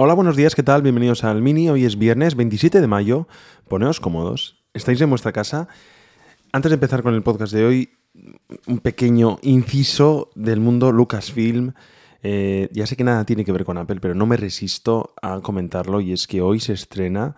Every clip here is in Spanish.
Hola, buenos días, ¿qué tal? Bienvenidos al Mini. Hoy es viernes 27 de mayo. Poneos cómodos. ¿Estáis en vuestra casa? Antes de empezar con el podcast de hoy, un pequeño inciso del mundo Lucasfilm. Eh, ya sé que nada tiene que ver con Apple, pero no me resisto a comentarlo y es que hoy se estrena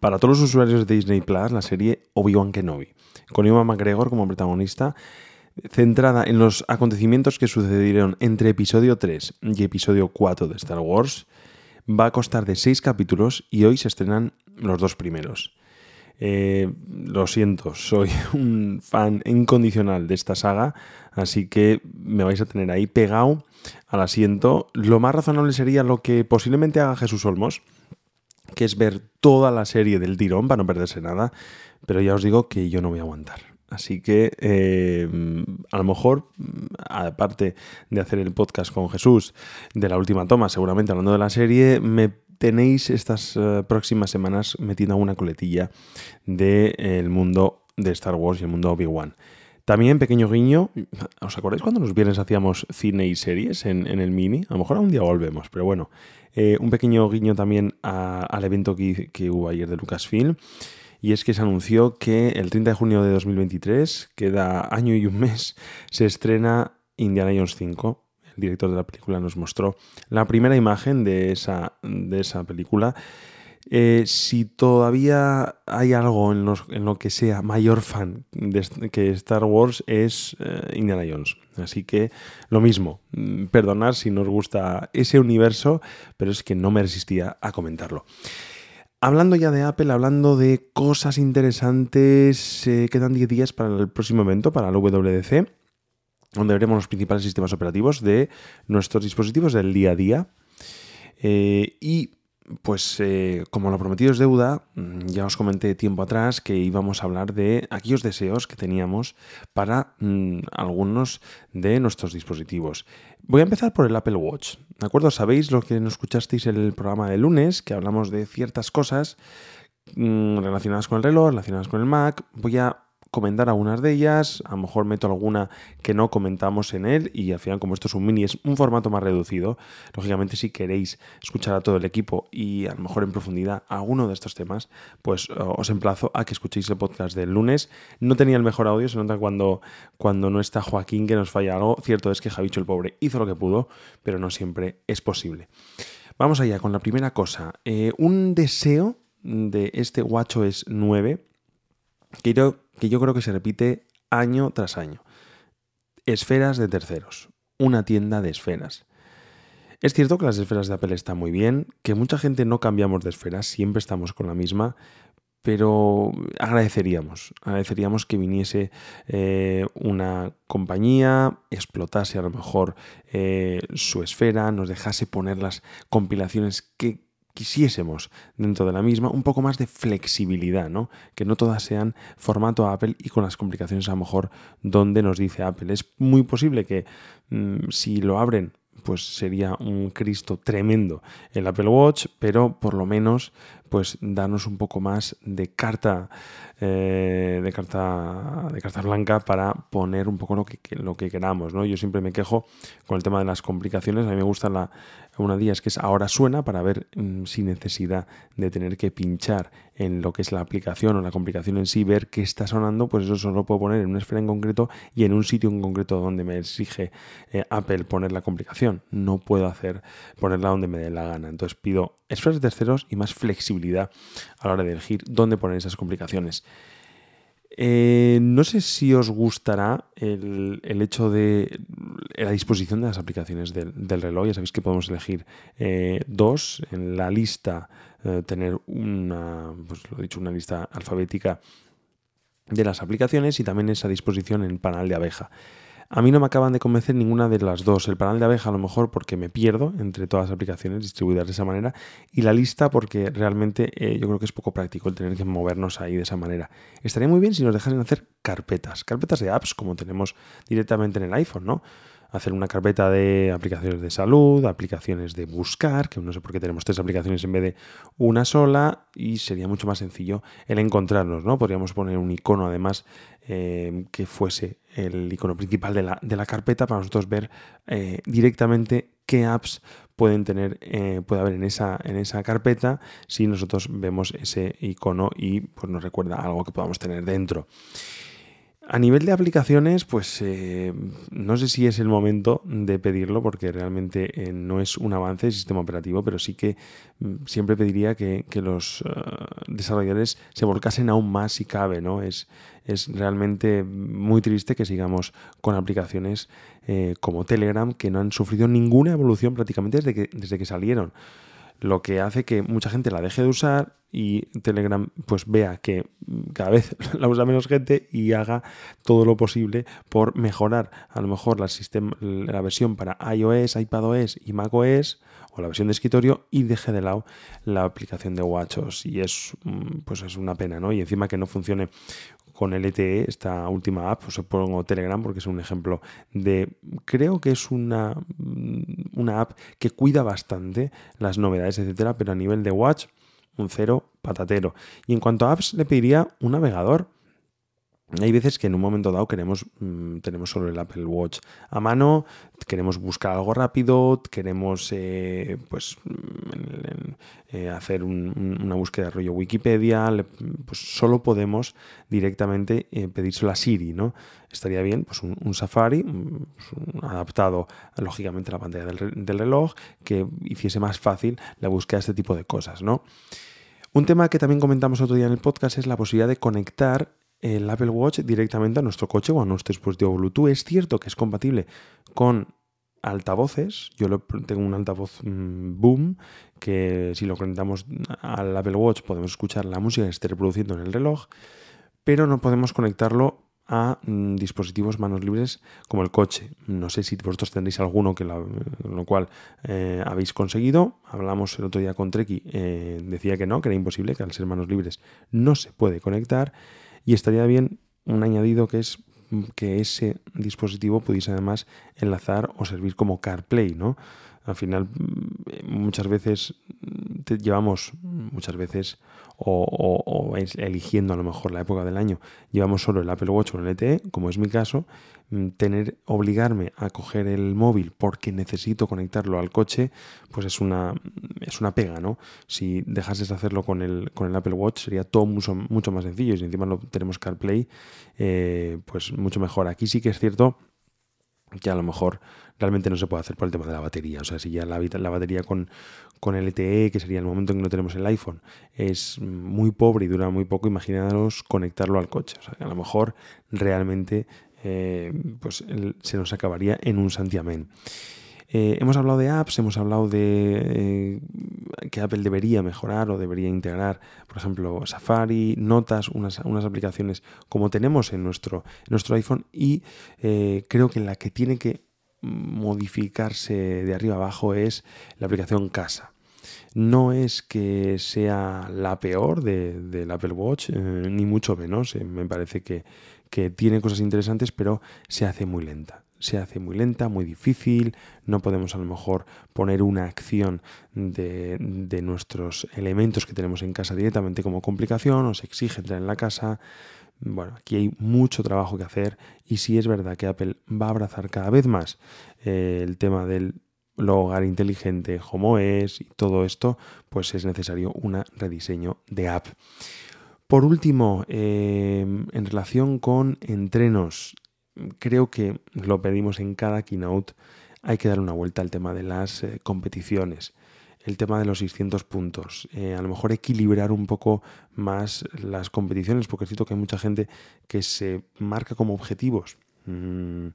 para todos los usuarios de Disney Plus la serie Obi-Wan Kenobi, con Iwan McGregor como protagonista, centrada en los acontecimientos que sucedieron entre episodio 3 y episodio 4 de Star Wars. Va a costar de 6 capítulos y hoy se estrenan los dos primeros. Eh, lo siento, soy un fan incondicional de esta saga, así que me vais a tener ahí pegado al asiento. Lo más razonable sería lo que posiblemente haga Jesús Olmos, que es ver toda la serie del tirón para no perderse nada, pero ya os digo que yo no voy a aguantar. Así que eh, a lo mejor, aparte de hacer el podcast con Jesús de la última toma, seguramente hablando de la serie, me tenéis estas uh, próximas semanas metiendo una coletilla del de, mundo de Star Wars y el mundo Obi-Wan. También, pequeño guiño, ¿os acordáis cuando los viernes hacíamos cine y series en, el mini? A lo mejor un día volvemos, pero bueno, eh, un pequeño guiño también al evento que hubo ayer de Lucasfilm y es que se anunció que el 30 de junio de 2023, queda año y un mes, se estrena Indiana Jones 5. El director de la película nos mostró la primera imagen de esa, de esa película. Eh, si todavía hay algo en, lo que sea mayor fan de, que Star Wars es eh, Indiana Jones. Así que lo mismo, perdonad si nos gusta ese universo, pero es que no me resistía a comentarlo. Hablando ya de Apple, hablando de cosas interesantes, eh, quedan 10 días para el próximo evento, para el WWDC, donde veremos los principales sistemas operativos de nuestros dispositivos del día a día. Eh, y pues eh, como lo prometido es deuda, ya os comenté tiempo atrás que íbamos a hablar de aquellos deseos que teníamos para mmm, algunos de nuestros dispositivos. Voy a empezar por el Apple Watch. ¿De acuerdo? Sabéis lo que nos escuchasteis en el programa de lunes, que hablamos de ciertas cosas mmm, relacionadas con el reloj, relacionadas con el Mac. Voy a comentar algunas de ellas, a lo mejor meto alguna que no comentamos en él y al final como esto es un mini es un formato más reducido, lógicamente si queréis escuchar a todo el equipo y a lo mejor en profundidad alguno de estos temas, pues os emplazo a que escuchéis el podcast del lunes. No tenía el mejor audio, se nota cuando, cuando no está Joaquín que nos falla algo, cierto es que Javicho el pobre hizo lo que pudo, pero no siempre es posible. Vamos allá con la primera cosa, eh, un deseo de este WatchOS 9 que yo, que yo creo que se repite año tras año. Esferas de terceros. Una tienda de esferas. Es cierto que las esferas de Apple están muy bien, que mucha gente no cambiamos de esferas, siempre estamos con la misma, pero agradeceríamos, agradeceríamos que viniese eh, una compañía, explotase a lo mejor eh, su esfera, nos dejase poner las compilaciones que quisiésemos dentro de la misma un poco más de flexibilidad, ¿no? Que no todas sean formato Apple y con las complicaciones a lo mejor donde nos dice Apple. Es muy posible que mmm, si lo abren pues sería un Cristo tremendo el Apple Watch, pero por lo menos pues darnos un poco más de carta eh, de carta de carta blanca para poner un poco lo que, lo que queramos ¿no? yo siempre me quejo con el tema de las complicaciones. A mí me gusta la una de ellas que es ahora suena para ver mmm, sin necesidad de tener que pinchar en lo que es la aplicación o la complicación en sí ver qué está sonando pues eso solo puedo poner en una esfera en concreto y en un sitio en concreto donde me exige eh, Apple poner la complicación. No puedo hacer ponerla donde me dé la gana. Entonces pido esferas de terceros y más flexibilidad a la hora de elegir dónde poner esas complicaciones. Eh, no sé si os gustará el, hecho de la disposición de las aplicaciones del, reloj. Ya sabéis que podemos elegir eh, dos en la lista, eh, tener una, pues lo dicho, una lista alfabética de las aplicaciones y también esa disposición en panel de abeja. A mí no me acaban de convencer ninguna de las dos. El panel de abeja a lo mejor porque me pierdo entre todas las aplicaciones distribuidas de esa manera y la lista porque realmente eh, yo creo que es poco práctico el tener que movernos ahí de esa manera. Estaría muy bien si nos dejasen hacer carpetas, carpetas de apps como tenemos directamente en el iPhone, ¿no? Hacer una carpeta de aplicaciones de salud, aplicaciones de buscar, que no sé por qué tenemos tres aplicaciones en vez de una sola, y sería mucho más sencillo el encontrarnos, ¿no? Podríamos poner un icono además eh, que fuese el icono principal de la, de la carpeta para nosotros ver eh, directamente qué apps pueden tener, eh, puede haber en esa, en esa carpeta si nosotros vemos ese icono y pues, nos recuerda algo que podamos tener dentro. A nivel de aplicaciones, pues eh, no sé si es el momento de pedirlo porque realmente eh, no es un avance del sistema operativo, pero sí que mm, siempre pediría que, los eh, desarrolladores se volcasen aún más si cabe, ¿no? Es, es realmente muy triste que sigamos con aplicaciones como Telegram que no han sufrido ninguna evolución prácticamente desde que, desde que salieron lo que hace que mucha gente la deje de usar y Telegram pues vea que cada vez la usa menos gente y haga todo lo posible por mejorar a lo mejor la, la versión para iOS, iPadOS y macOS o la versión de escritorio y deje de lado la aplicación de WatchOS y es mm, pues es una pena, ¿no? Y encima que no funcione con LTE, esta última app, os pongo Telegram porque es un ejemplo de, creo que es una, mm, una app que cuida bastante las novedades, etcétera, pero a nivel de Watch, un cero patatero. Y en cuanto a apps, le pediría un navegador hay veces que en un momento dado queremos, mm, tenemos solo el Apple Watch a mano, queremos buscar algo rápido, queremos eh, pues, mm, eh, hacer una búsqueda de rollo Wikipedia, pues solo podemos directamente eh, pedírselo a Siri, ¿no? Estaría bien pues un, Safari pues, adaptado lógicamente a la pantalla del, del, reloj que hiciese más fácil la búsqueda de este tipo de cosas, ¿no? Un tema que también comentamos otro día en el podcast es la posibilidad de conectar el Apple Watch directamente a nuestro coche o a nuestro dispositivo Bluetooth. Es cierto que es compatible con altavoces. Yo tengo un altavoz mm, Boom que si lo conectamos al Apple Watch podemos escuchar la música que esté reproduciendo en el reloj, pero no podemos conectarlo a mm, dispositivos manos libres como el coche. No sé si vosotros tendréis alguno que lo cual eh, habéis conseguido. Hablamos el otro día con Treki, eh, decía que no, que era imposible, que al ser manos libres no se puede conectar. Y estaría bien un añadido que es que ese dispositivo pudiese además enlazar o servir como CarPlay, ¿no? Al final, mm, muchas veces te llevamos, muchas veces, o, eligiendo a lo mejor la época del año, llevamos solo el Apple Watch o el LTE, como es mi caso, mm, tener, obligarme a coger el móvil porque necesito conectarlo al coche, pues es una, es una pega, ¿no? Si dejases de hacerlo con el, con el Apple Watch sería todo mucho, mucho más sencillo y si encima lo tenemos CarPlay, eh, pues mucho mejor. Aquí sí que es cierto que a lo mejor realmente no se puede hacer por el tema de la batería. O sea, si ya la, batería con, con LTE, que sería el momento en que no tenemos el iPhone, es muy pobre y dura muy poco, imaginaros conectarlo al coche. O sea, que a lo mejor realmente eh, pues, se nos acabaría en un santiamén. Eh, hemos hablado de apps, hemos hablado de eh, que Apple debería mejorar o debería integrar, por ejemplo, Safari, Notas, unas, unas aplicaciones como tenemos en nuestro, nuestro iPhone y creo que la que tiene que modificarse de arriba abajo es la aplicación Casa. No es que sea la peor del Apple Watch, eh, ni mucho menos. Eh, me parece que, tiene cosas interesantes, pero se hace muy lenta se hace muy lenta, muy difícil, no podemos a lo mejor poner una acción de, de, nuestros elementos que tenemos en casa directamente como complicación, o exige entrar en la casa, bueno, aquí hay mucho trabajo que hacer y si es verdad que Apple va a abrazar cada vez más eh, el tema del hogar inteligente, OS y todo esto, pues es necesario un rediseño de app. Por último, eh, en relación con entrenos, creo que lo pedimos en cada keynote, hay que dar una vuelta al tema de las eh, competiciones. el tema de los 600 puntos. Eh, a lo mejor equilibrar un poco más las competiciones, porque es cierto que hay mucha gente que se marca como objetivos. Mm,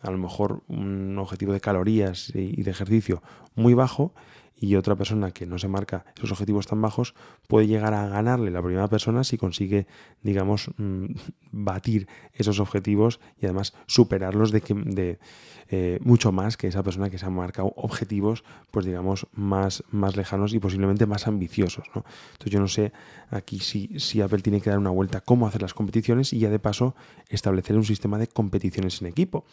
a lo mejor un objetivo de calorías y de ejercicio muy bajo y otra persona que no se marca esos objetivos tan bajos puede llegar a ganarle la primera persona si consigue, digamos, mm, batir esos objetivos y además superarlos de, de eh, mucho más que esa persona que se ha marcado objetivos, pues digamos, más, más lejanos y posiblemente más ambiciosos. ¿no? Entonces yo no sé aquí si, si Apple tiene que dar una vuelta a cómo hacer las competiciones y ya de paso establecer un sistema de competiciones en equipo.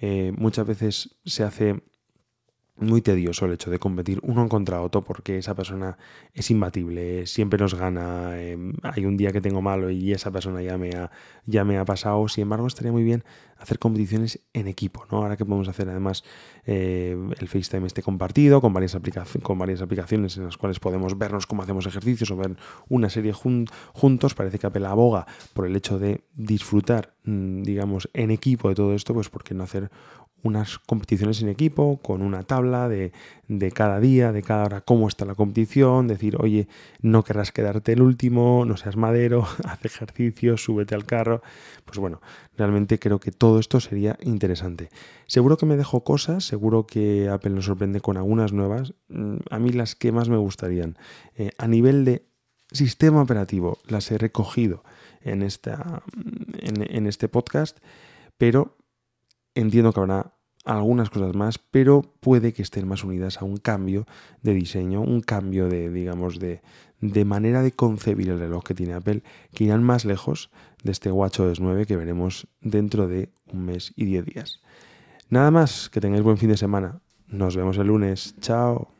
Eh, muchas veces se hace muy tedioso el hecho de competir uno contra otro porque esa persona es imbatible, siempre nos gana, em, hay un día que tengo malo y esa persona ya me ha, ya me ha pasado, sin embargo estaría muy bien hacer competiciones en equipo, ¿no? Ahora que podemos hacer además eh, el FaceTime este compartido con varias, con varias aplicaciones en las cuales podemos vernos cómo hacemos ejercicios o ver una serie juntos, parece que Apple aboga por el hecho de disfrutar, mm, digamos, en equipo de todo esto, pues ¿por qué no hacer unas competiciones en equipo, con una tabla de, cada día, de cada hora, cómo está la competición, decir, oye, no querrás quedarte el último, no seas madero, haz ejercicio, súbete al carro. Pues bueno, realmente creo que todo esto sería interesante. Seguro que me dejo cosas, seguro que Apple nos sorprende con algunas nuevas. Mm, a mí las que más me gustarían. Eh, a nivel de sistema operativo, las he recogido en, esta, en, en este podcast, pero Entiendo que habrá algunas cosas más, pero puede que estén más unidas a un cambio de diseño, un cambio de, digamos, de, de manera de concebir el reloj que tiene Apple, que irán más lejos de este WatchOS 9 que veremos dentro de un mes y diez días. Nada más, que tengáis buen fin de semana. Nos vemos el lunes. Chao.